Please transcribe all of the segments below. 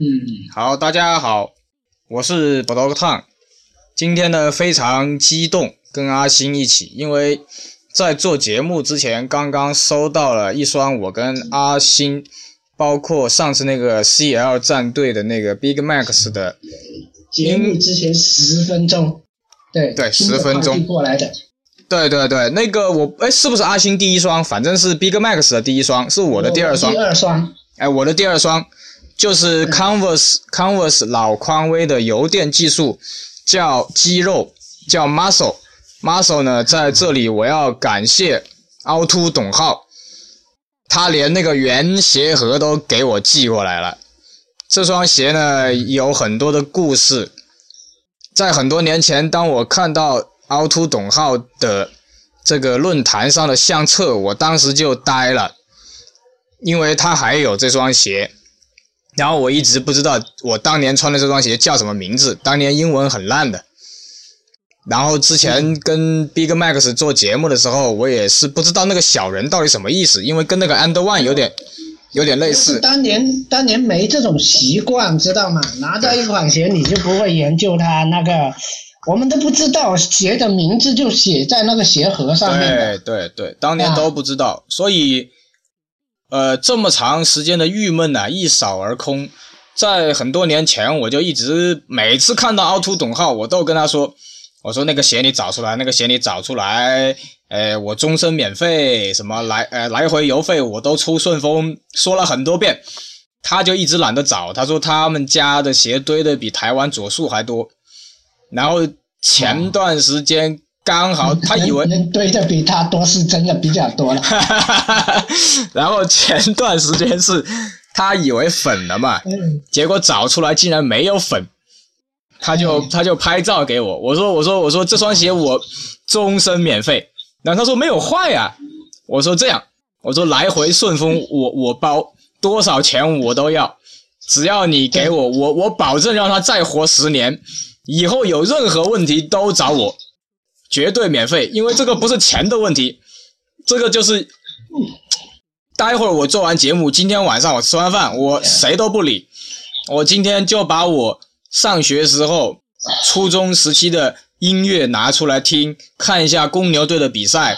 嗯，好，大家好，我是 b o g Tang。今天呢非常激动，跟阿星一起，因为在做节目之前，刚刚收到了一双我跟阿星，包括上次那个 CL 战队的那个 Big Max 的节目之前十分钟，对对，十分钟过来的。对对对，那个我哎，是不是阿星第一双？反正是 Big Max 的第一双，是我的第二双。第二双。哎，我的第二双就是 Converse Converse 老匡威的油电技术，叫肌肉，叫 Muscle。Muscle 呢，在这里我要感谢凹凸董浩，他连那个原鞋盒都给我寄过来了。这双鞋呢，有很多的故事。在很多年前，当我看到。凹凸董浩的这个论坛上的相册，我当时就呆了，因为他还有这双鞋，然后我一直不知道我当年穿的这双鞋叫什么名字，当年英文很烂的。然后之前跟 Big Max 做节目的时候，我也是不知道那个小人到底什么意思，因为跟那个 And One 有点有点类似。当年当年没这种习惯，知道吗？拿到一款鞋，你就不会研究它那个。我们都不知道鞋的名字就写在那个鞋盒上面。对对对，当年都不知道，所以，呃，这么长时间的郁闷呐，一扫而空。在很多年前，我就一直每次看到凹凸董浩，我都跟他说：“我说那个鞋你找出来，那个鞋你找出来，呃，我终身免费，什么来呃来回邮费我都出顺丰。”说了很多遍，他就一直懒得找。他说他们家的鞋堆的比台湾左数还多。然后前段时间刚好他以为堆的比他多是真的比较多了，然后前段时间是他以为粉了嘛，结果找出来竟然没有粉，他就他就拍照给我，我说我说我说这双鞋我终身免费，然后他说没有坏啊，我说这样，我说来回顺丰我我包多少钱我都要，只要你给我我我保证让他再活十年。以后有任何问题都找我，绝对免费，因为这个不是钱的问题，这个就是，待会儿我做完节目，今天晚上我吃完饭，我谁都不理，我今天就把我上学时候初中时期的音乐拿出来听，看一下公牛队的比赛，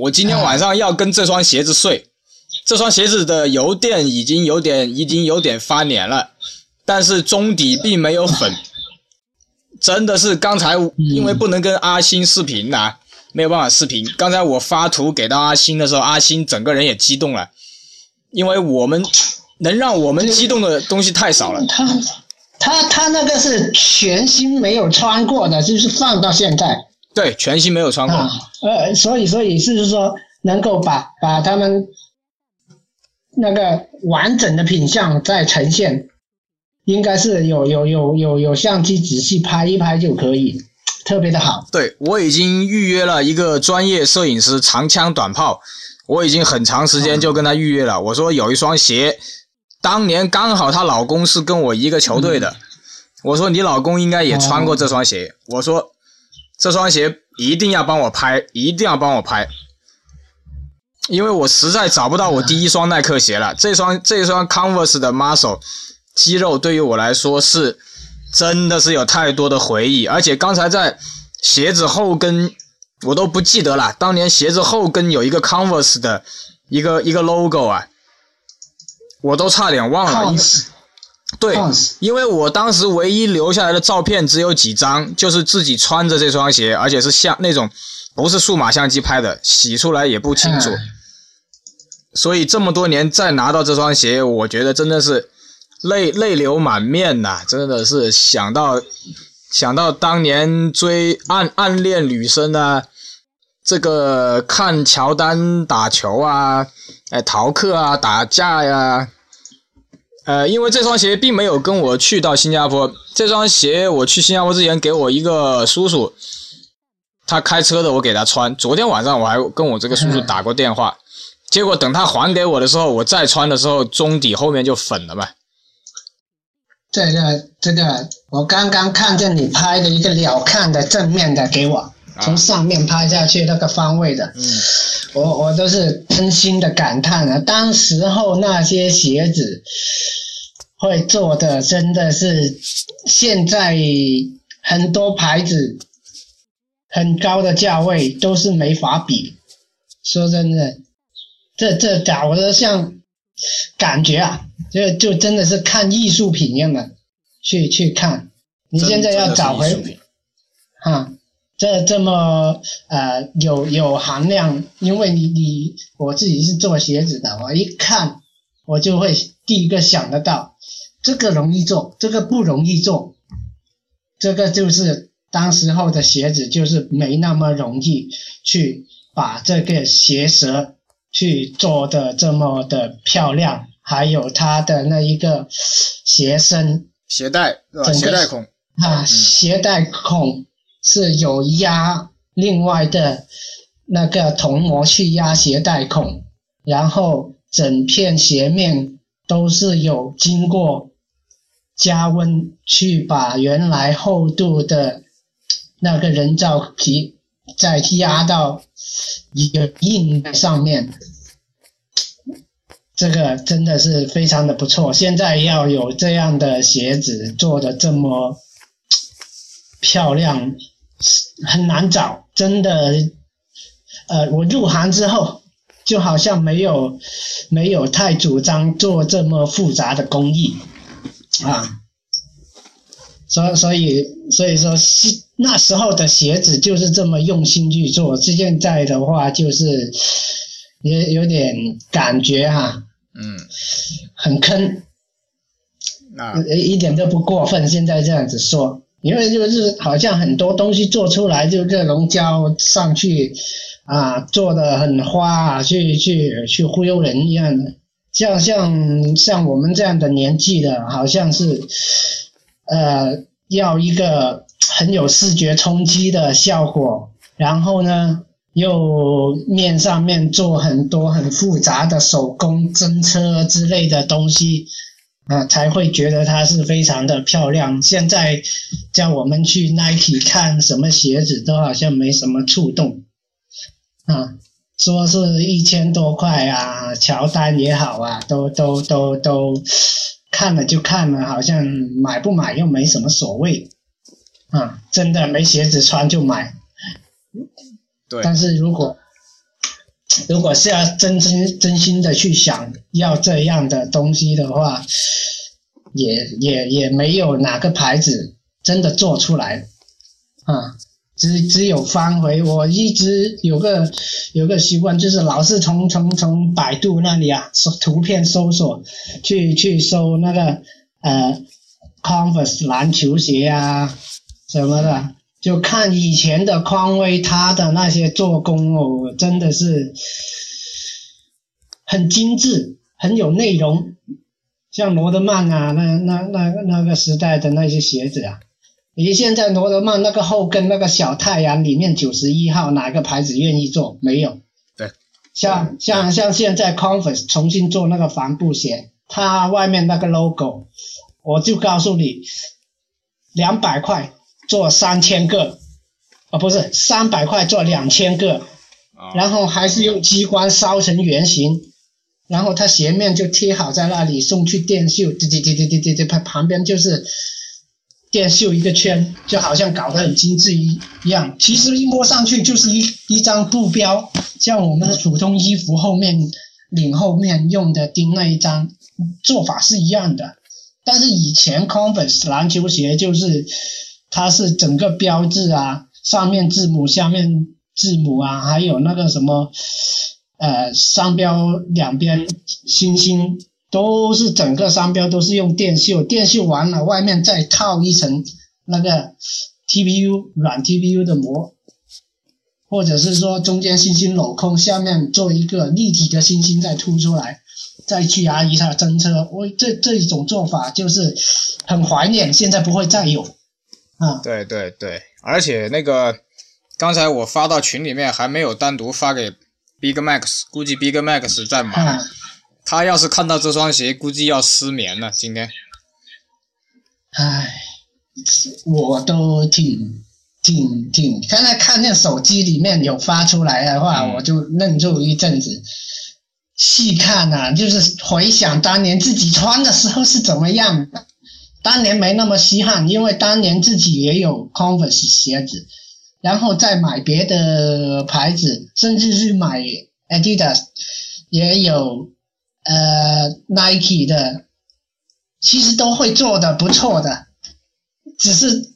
我今天晚上要跟这双鞋子睡，这双鞋子的油垫已经有点已经有点发黏了，但是中底并没有粉。真的是刚才因为不能跟阿星视频呐，没有办法视频。刚才我发图给到阿星的时候，阿星整个人也激动了，因为我们能让我们激动的东西太少了。他他他那个是全新没有穿过的，就是放到现在。对，全新没有穿过。呃，所以所以是说能够把把他们那个完整的品相再呈现。应该是有有有有有相机仔细拍一拍就可以，特别的好。对我已经预约了一个专业摄影师，长枪短炮，我已经很长时间就跟他预约了。我说有一双鞋，当年刚好她老公是跟我一个球队的，我说你老公应该也穿过这双鞋。我说这双鞋一定要帮我拍，一定要帮我拍，因为我实在找不到我第一双耐克鞋了。这双这双 Converse 的 Muscle。肌肉对于我来说是，真的是有太多的回忆，而且刚才在鞋子后跟，我都不记得了。当年鞋子后跟有一个 Converse 的一个一个 logo 啊，我都差点忘了。对，因为我当时唯一留下来的照片只有几张，就是自己穿着这双鞋，而且是像那种不是数码相机拍的，洗出来也不清楚。所以这么多年再拿到这双鞋，我觉得真的是。泪泪流满面呐，真的是想到想到当年追暗暗恋女生啊，这个看乔丹打球啊，哎逃课啊，打架呀，呃，因为这双鞋并没有跟我去到新加坡，这双鞋我去新加坡之前给我一个叔叔，他开车的，我给他穿。昨天晚上我还跟我这个叔叔打过电话，结果等他还给我的时候，我再穿的时候，中底后面就粉了嘛。这个这个，我刚刚看见你拍的一个鸟瞰的正面的给我，从上面拍下去那个方位的，嗯，我我都是真心的感叹啊！当时候那些鞋子，会做的真的是现在很多牌子很高的价位都是没法比。说真的，这这搞得像感觉啊，就就真的是看艺术品一样的去去看。你现在要找回啊，这这么呃有有含量，因为你你我自己是做鞋子的，我一看我就会第一个想得到。这个容易做，这个不容易做，这个就是当时候的鞋子，就是没那么容易去把这个鞋舌去做的这么的漂亮，还有它的那一个鞋身、鞋带对吧？鞋带孔啊，鞋带孔是有压另外的那个铜模去压鞋带孔，然后整片鞋面都是有经过。加温去把原来厚度的那个人造皮再压到一个硬上面，这个真的是非常的不错。现在要有这样的鞋子做的这么漂亮，很难找，真的。呃，我入行之后就好像没有没有太主张做这么复杂的工艺。啊，所以所以所以说，那时候的鞋子就是这么用心去做。现在的话，就是也有点感觉哈，嗯，很坑，啊，一点都不过分。现在这样子说，因为就是好像很多东西做出来，就热熔胶上去啊，做的很花，去去去忽悠人一样的。像像像我们这样的年纪的，好像是，呃，要一个很有视觉冲击的效果，然后呢，又面上面做很多很复杂的手工针车之类的东西，啊，才会觉得它是非常的漂亮。现在叫我们去 Nike 看什么鞋子，都好像没什么触动，啊。说是一千多块啊，乔丹也好啊，都都都都看了就看了，好像买不买又没什么所谓啊，真的没鞋子穿就买。对。但是如果如果是要真真真心的去想要这样的东西的话，也也也没有哪个牌子真的做出来啊。只只有方回，我一直有个有个习惯，就是老是从从从百度那里啊搜图片搜索，去去搜那个呃，Converse 篮球鞋啊什么的，就看以前的匡威他的那些做工哦，真的是很精致，很有内容，像罗德曼啊，那那那那个时代的那些鞋子啊。你现在罗德曼那个后跟那个小太阳里面九十一号哪个牌子愿意做？没有。对，像像像现在 Converse 重新做那个帆布鞋，它外面那个 logo，我就告诉你，两百块做三千个，啊不是三百块做两千个，然后还是用激光烧成圆形，然后它斜面就贴好在那里送去电绣，滴滴滴滴滴滴滴，它旁边就是。电绣一个圈，就好像搞得很精致一一样，其实一摸上去就是一一张布标，像我们的普通衣服后面领后面用的钉那一张，做法是一样的。但是以前 Converse 篮球鞋就是，它是整个标志啊，上面字母，下面字母啊，还有那个什么，呃，商标两边星星。都是整个商标都是用电绣，电绣完了外面再套一层那个 TPU 软 TPU 的膜，或者是说中间星星镂空，下面做一个立体的星星再凸出来，再去压一下真车。我这这一种做法就是很怀念，现在不会再有啊。对对对，而且那个刚才我发到群里面还没有单独发给 Big Max，估计 Big Max 在忙。他要是看到这双鞋，估计要失眠了。今天，唉，我都挺挺挺，刚才看见手机里面有发出来的话，我就愣住一阵子。细看呐、就是回想当年自己穿的时候是怎么样的。当年没那么稀罕，因为当年自己也有 Converse 鞋子，然后再买别的牌子，甚至是买 Adidas，也有呃 Nike 的，其实都会做的不错的，只是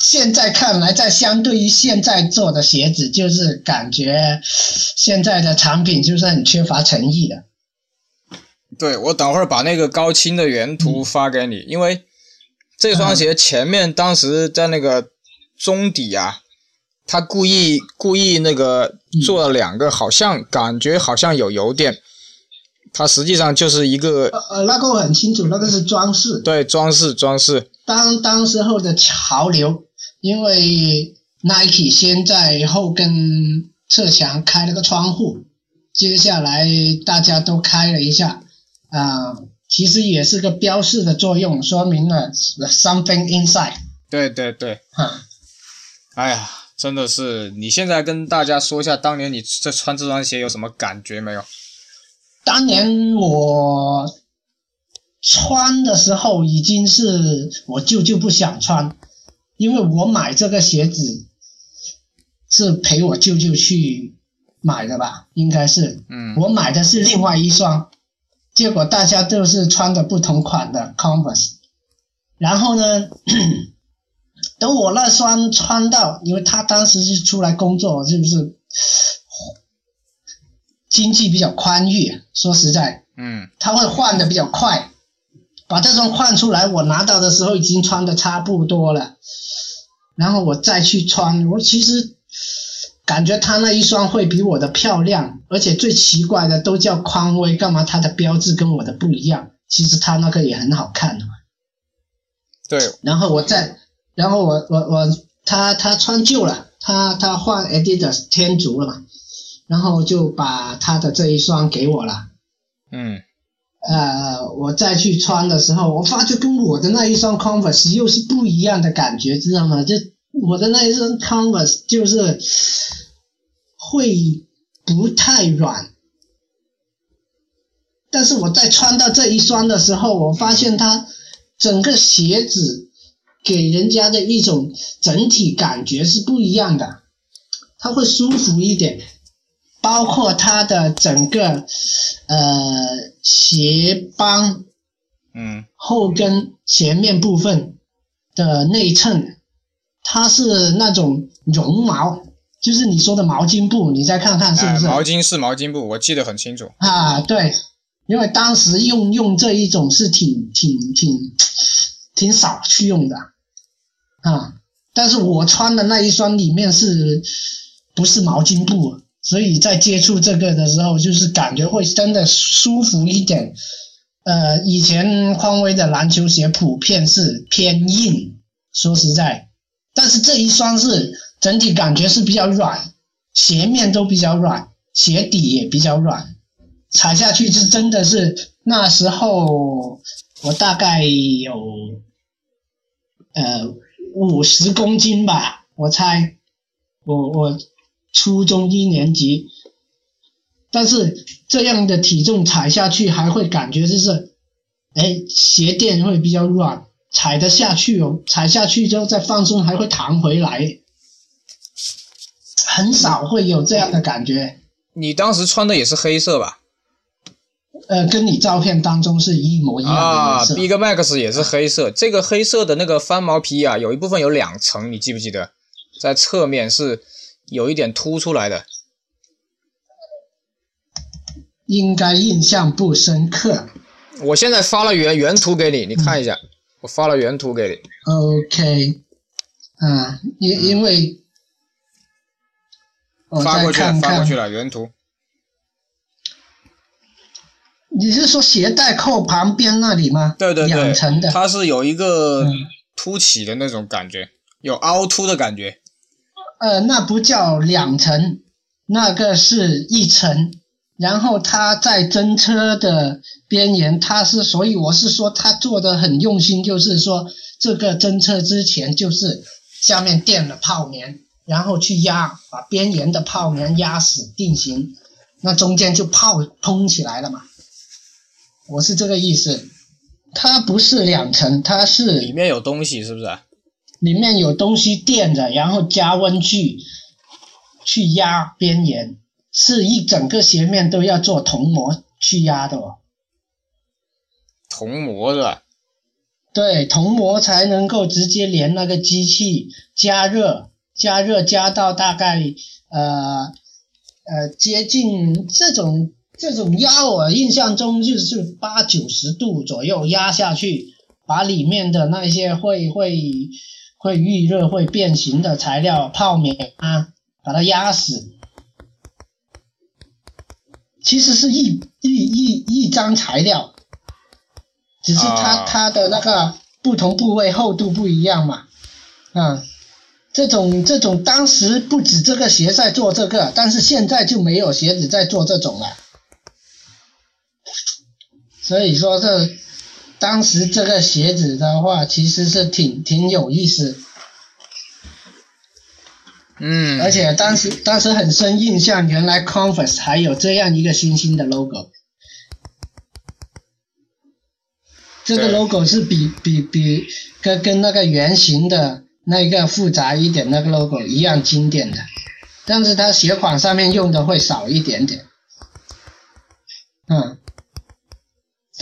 现在看来，在相对于现在做的鞋子，就是感觉现在的产品就是很缺乏诚意的。对我等会儿把那个高清的原图发给你，因为这双鞋前面当时在那个中底啊，他故意故意那个做了两个，好像感觉好像有油垫，它实际上就是一个呃呃，那个我很清楚，那个是装饰。对装饰装饰，当当时候的潮流，因为 Nike 先在后跟侧墙开了个窗户，接下来大家都开了一下，啊、其实也是个标示的作用，说明了 something inside，对对对，哈、哎呀，真的是，你现在跟大家说一下，当年你在穿这双鞋有什么感觉没有？当年我穿的时候已经是我舅舅不想穿，因为我买这个鞋子是陪我舅舅去买的吧，应该是。嗯。我买的是另外一双，结果大家都是穿的不同款的 Converse，然后呢，等我那双穿到，因为他当时是出来工作，是不是经济比较宽裕？说实在，嗯。他会换的比较快，把这双换出来，我拿到的时候已经穿的差不多了，然后我再去穿，我其实感觉他那一双会比我的漂亮，而且最奇怪的都叫匡威，干嘛他的标志跟我的不一样？其实他那个也很好看的嘛。对，然后我再，然后我我我他他穿旧了，他他换 Adidas 天竺了嘛，然后就把他的这一双给我了。嗯呃，我再去穿的时候，我发觉跟我的那一双 Converse 又是不一样的感觉，知道吗？就我的那一双 Converse 就是会不太软，但是我在穿到这一双的时候，我发现它整个鞋子给人家的一种整体感觉是不一样的，它会舒服一点。包括它的整个呃鞋帮嗯后跟前面部分的内衬，它是那种绒毛，就是你说的毛巾布，你再看看是不是？哎毛巾是毛巾布，我记得很清楚。啊，对，因为当时用用这一种是挺挺挺挺少去用的啊，但是我穿的那一双里面是不是毛巾布？所以在接触这个的时候，就是感觉会真的舒服一点。呃，以前匡威的篮球鞋普遍是偏硬，说实在，但是这一双是整体感觉是比较软，鞋面都比较软，鞋底也比较软，踩下去是真的是那时候我大概有呃五十公斤吧，我猜，我我初中一年级，但是这样的体重踩下去还会感觉就是，哎，鞋垫会比较软，踩得下去哦，踩下去之后再放松还会弹回来，很少会有这样的感觉。你当时穿的也是黑色吧？呃，跟你照片当中是一模一样的啊。，Big Max 也是黑色。这个黑色的那个翻毛皮啊，有一部分有两层，你记不记得？在侧面是有一点凸出来的。应该印象不深刻。我现在发了原原图给你，你看一下。我发了原图给你。OK，啊，因因为发过去了，发过去，了，原图。你是说鞋带扣旁边那里吗？对对对两层，的。它是有一个嗯凸起的那种感觉，有凹凸的感觉。呃，那不叫两层，那个是一层。然后它在真车的边缘，它是，所以我是说它做的很用心，就是说这个真车之前就是下面垫了泡棉，然后去压，把边缘的泡棉压死定型，那中间就泡通起来了嘛。我是这个意思，它不是两层，它是里面有东西是不是？里面有东西垫着，然后加温去去压边沿，是一整个鞋面都要做铜模去压的哦。铜模是吧？对，铜模才能够直接连那个机器加热，加热加到大概呃呃接近这种这种压，我印象中就是八九十度左右压下去，把里面的那些会会会预热会变形的材料泡棉啊，把它压死。其实是一一一一张材料。只是它它的那个不同部位厚度不一样嘛，啊，这种这种当时不止这个鞋在做这个，但是现在就没有鞋子在做这种了，所以说这当时这个鞋子的话，其实是挺挺有意思，嗯，而且当时当时很深印象，原来 Converse 还有这样一个星星的 logo。这个 logo 是比比比跟跟那个圆形的那个复杂一点那个 logo 一样经典的，但是它鞋款上面用的会少一点点。嗯，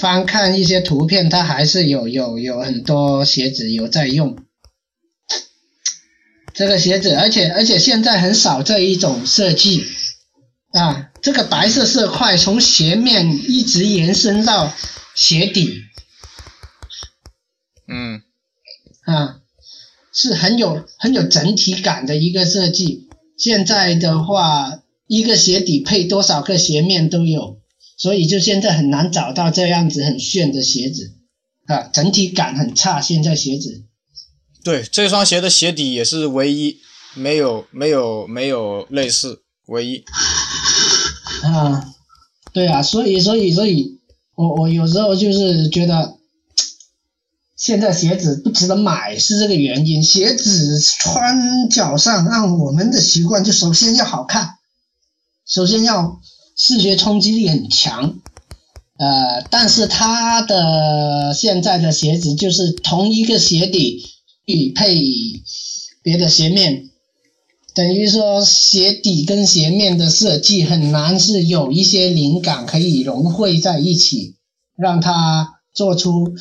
翻看一些图片，它还是有有有很多鞋子有在用。这个鞋子，而且而且现在很少这一种设计。啊，这个白色色块从鞋面一直延伸到鞋底。嗯，啊，是很有很有整体感的一个设计。现在的话，一个鞋底配多少个鞋面都有，所以就现在很难找到这样子很炫的鞋子，啊，整体感很差。现在鞋子，对，这双鞋的鞋底也是唯一，没有没有没有类似，唯一。啊，对啊，所以所以所以，我我有时候就是觉得。现在鞋子不值得买是这个原因。鞋子穿脚上，按我们的习惯，就首先要好看，首先要视觉冲击力很强。呃，但是它的现在的鞋子就是同一个鞋底去配别的鞋面，等于说鞋底跟鞋面的设计很难是有一些灵感可以融汇在一起，让它做出。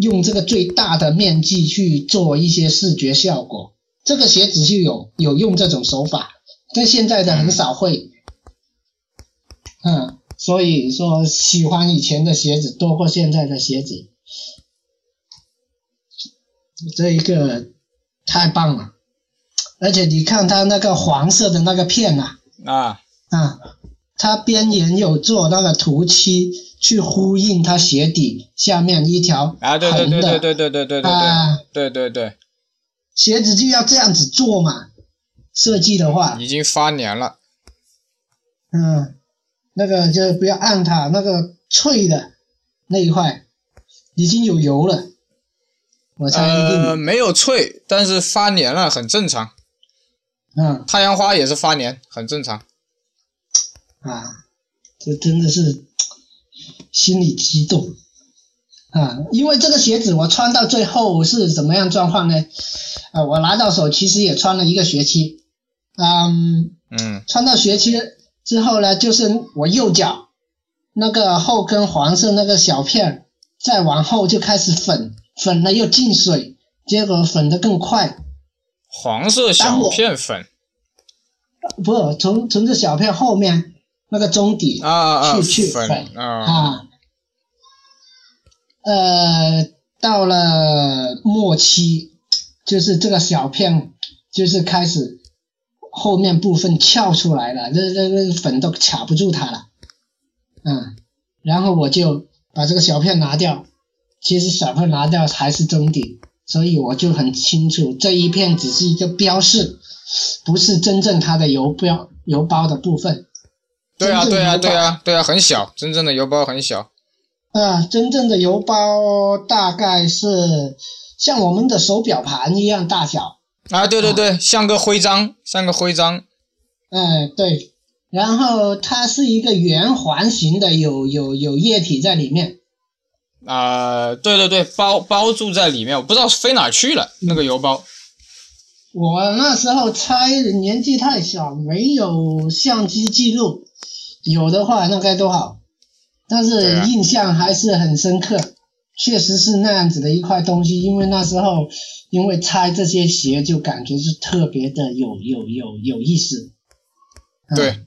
用这个最大的面积去做一些视觉效果，这个鞋子就有有用这种手法，但现在的很少会，嗯，所以说喜欢以前的鞋子多过现在的鞋子，这一个太棒了，而且你看它那个黄色的那个片呐，啊。啊，它边缘有做那个涂漆。去呼应它鞋底下面一条啊，对对对对对对对对对啊，对对对，鞋子就要这样子做嘛，设计的话。已经发黏了，嗯，那个就不要按它那个脆的那一块已经有油了，我猜一定。呃没有脆，但是发黏了很正常，嗯，太阳花也是发黏，很正常，啊，这真的是。心里激动啊，因为这个鞋子我穿到最后是怎么样状况呢？啊，我拿到手其实也穿了一个学期，嗯嗯，穿到学期之后呢，就是我右脚那个后跟黄色那个小片再往后就开始粉，粉了又进水，结果粉的更快。黄色小片粉，不，从从这小片后面。那个中底啊去去粉啊，呃，到了末期，就是这个小片就是开始后面部分翘出来了，那那那粉都卡不住它了，嗯，然后我就把这个小片拿掉，其实小片拿掉还是中底，所以我就很清楚这一片只是一个标示，不是真正它的油标油包的部分。对啊，对啊，对啊，对啊，很小，真正的油包很小。啊，真正的邮包大概是像我们的手表盘一样大小。啊，对对对，像个徽章，像个徽章。哎，对，然后它是一个圆环形的，有有有液体在里面。啊、对对对，包包住在里面，我不知道飞哪去了那个邮包。我那时候猜年纪太小，没有相机记录，有的话那该多好。但是印象还是很深刻，确实是那样子的一块东西。因为那时候因为拆这些鞋，就感觉是特别的有有有有意思。嗯对，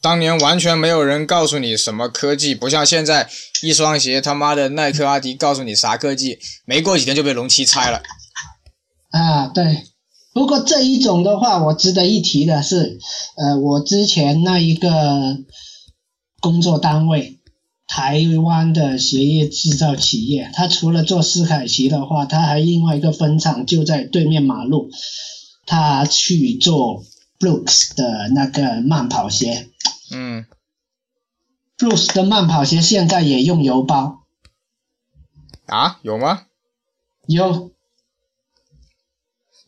当年完全没有人告诉你什么科技，不像现在一双鞋他妈的耐克、阿迪告诉你啥科技，没过几天就被龙七拆了。啊，对。不过这一种的话，我值得一提的是，呃，我之前那一个工作单位，台湾的鞋业制造企业，他除了做斯凯奇的话，他还另外一个分厂就在对面马路，他去做 Brooks 的那个慢跑鞋。嗯，，Brooks 的慢跑鞋现在也用邮包，啊，有吗？有，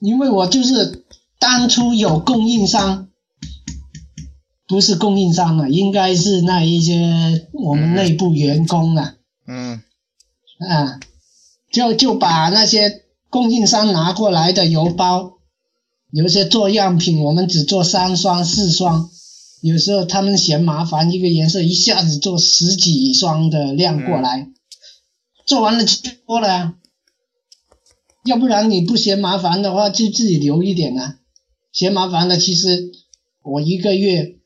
因为我就是当初有供应商，不是供应商了，应该是那一些我们内部员工啊，嗯啊，就就把那些供应商拿过来的邮包，有一些做样品，我们只做三双四双，有时候他们嫌麻烦，一个颜色一下子做十几双的量过来，做完了就多了啊。要不然你不嫌麻烦的话，就自己留一点啊。嫌麻烦的，其实我一个月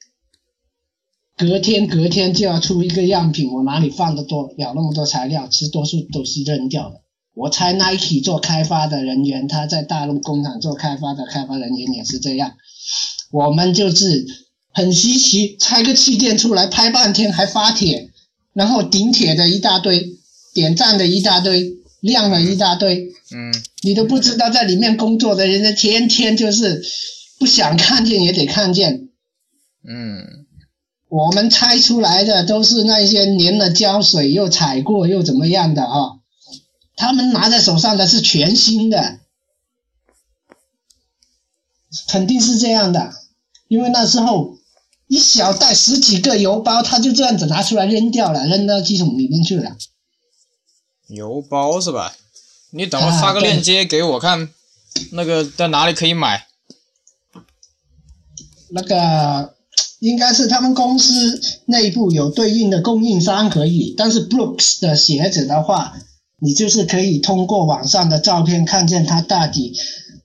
隔天隔天就要出一个样品，我哪里放得多了那么多材料？其实多数都是扔掉的。我猜 Nike 做开发的人员，他在大陆工厂做开发的开发人员也是这样。我们就是很稀奇，拆个气垫出来拍半天还发帖，然后顶帖的一大堆，点赞的一大堆，亮了一大堆，嗯，你都不知道在里面工作的人，家天天就是不想看见也得看见。嗯，我们拆出来的都是那些粘了胶水又踩过又怎么样的啊、他们拿在手上的是全新的，肯定是这样的，因为那时候一小袋十几个邮包，他就这样子拿出来扔掉了，扔到机桶里面去了。邮包是吧？你等会发个链接给我看，那个在哪里可以买？那个应该是他们公司内部有对应的供应商可以，但是 Brooks 的鞋子的话，你就是可以通过网上的照片看见它大底，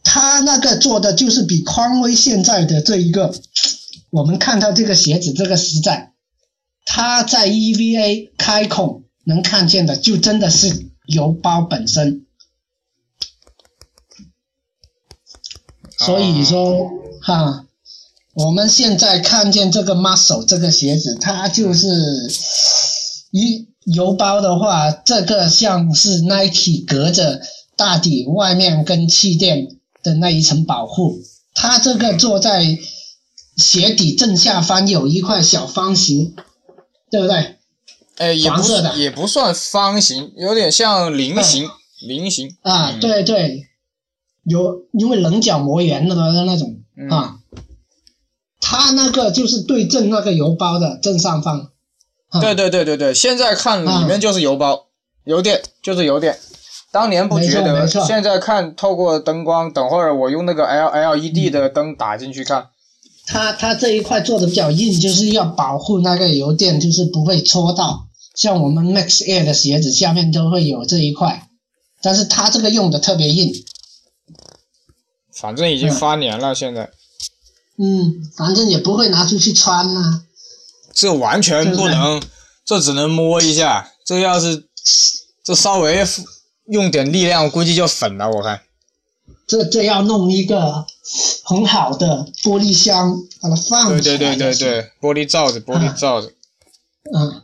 它那个做的就是比匡威现在的这一个，我们看到这个鞋子这个实在，它在 EVA 开孔能看见的就真的是油包本身。所以说，哈，我们现在看见这个 muscle 这个鞋子，它就是一邮包的话，这个像是 Nike 隔着大底外面跟气垫的那一层保护，它这个坐在鞋底正下方有一块小方形，对不对？哎，也不黄色的。也不算方形，有点像菱形，菱形。啊，嗯。对对，有因为棱角磨圆了的那种嗯。啊，它那个就是对正那个邮包的正上方。啊对对对对对，现在看里面就是邮包，邮电就是邮电。当年不觉得，现在看透过灯光，等会儿我用那个 L L E D 的灯打进去看。它它这一块做的比较硬，就是要保护那个邮电，就是不会戳到。像我们 Max Air 的鞋子下面都会有这一块，但是它这个用的特别硬。反正已经嗯发黏了，现在嗯，反正也不会拿出去穿啊。这完全不能，这只能摸一下。这要是这稍微用点力量，估计就粉了。我看。这这要弄一个很好的玻璃箱，把它放对起来。对对对。对，玻璃罩子，玻璃罩子。嗯，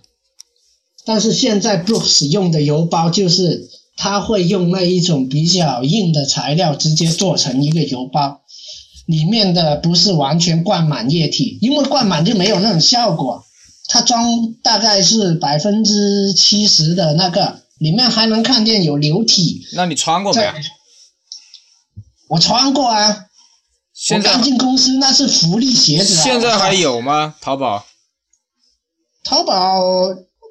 但是现在 Brooks 用的邮包就是他会用那一种比较硬的材料直接做成一个邮包，里面的不是完全灌满液体，因为灌满就没有那种效果。它装大概是百分之七十的那个，里面还能看见有流体。那你穿过没有？我穿过啊，现在我刚进公司那是福利鞋子啊。现在还有吗？淘宝？淘宝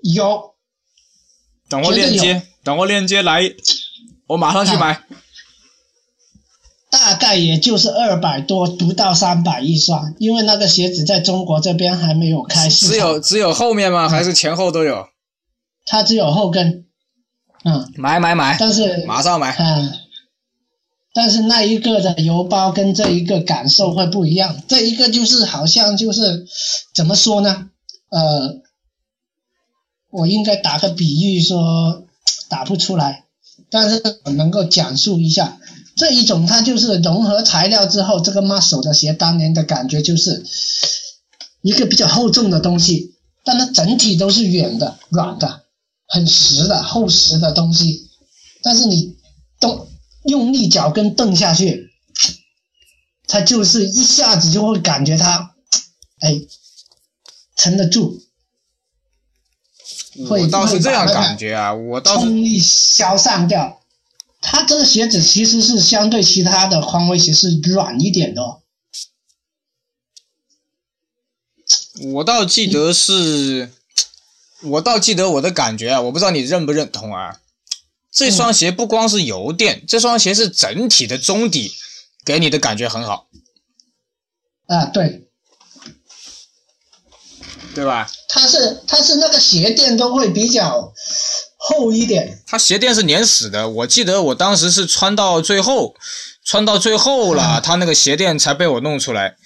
有，等我链接，等我链接来，我马上去买。大概也就是二百多，不到三百一双，因为那个鞋子在中国这边还没有开市，只有只有后面吗？还是前后都有？它只有后跟，嗯，买买买，但是马上买。嗯，但是那一个的邮包跟这一个感受会不一样，这一个就是好像就是怎么说呢？呃，我应该打个比喻说打不出来，但是我能够讲述一下。这一种它就是融合材料之后，这个 muscle 的鞋当年的感觉就是一个比较厚重的东西，但它整体都是软的、软的、很实的、厚实的东西。但是你动用力脚跟蹬下去，它就是一下子就会感觉它，哎，撑得住，会我倒是这样感觉啊，我倒是冲力消散掉。它这个鞋子其实是相对其他的匡威鞋是软一点的、哦，我倒记得是，我倒记得我的感觉啊，我不知道你认不认同啊。这双鞋不光是油垫，这双鞋是整体的中底给你的感觉很好，啊，对，对吧？它是它是那个鞋垫都会比较厚一点，它鞋垫是粘死的，我记得我当时是穿到最后，穿到最后了，嗯它那个鞋垫才被我弄出来，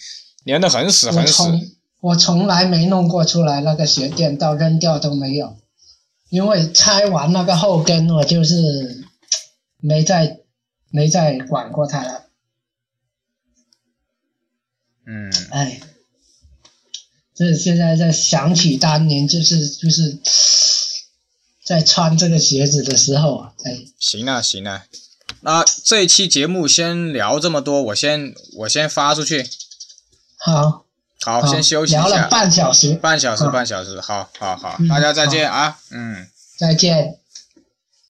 粘得很死很死。从我从来没弄过出来那个鞋垫，到扔掉都没有，因为拆完那个后跟，我就是没再没再管过它了。嗯，哎，这现在在想起当年，就是就是在穿这个鞋子的时候啊，哎，行啊行啊，那这一期节目先聊这么多，我先我先发出去，好，好，好。先休息一聊了下，半小时，半小时半小时，好好好，嗯大家再见啊，嗯。再见。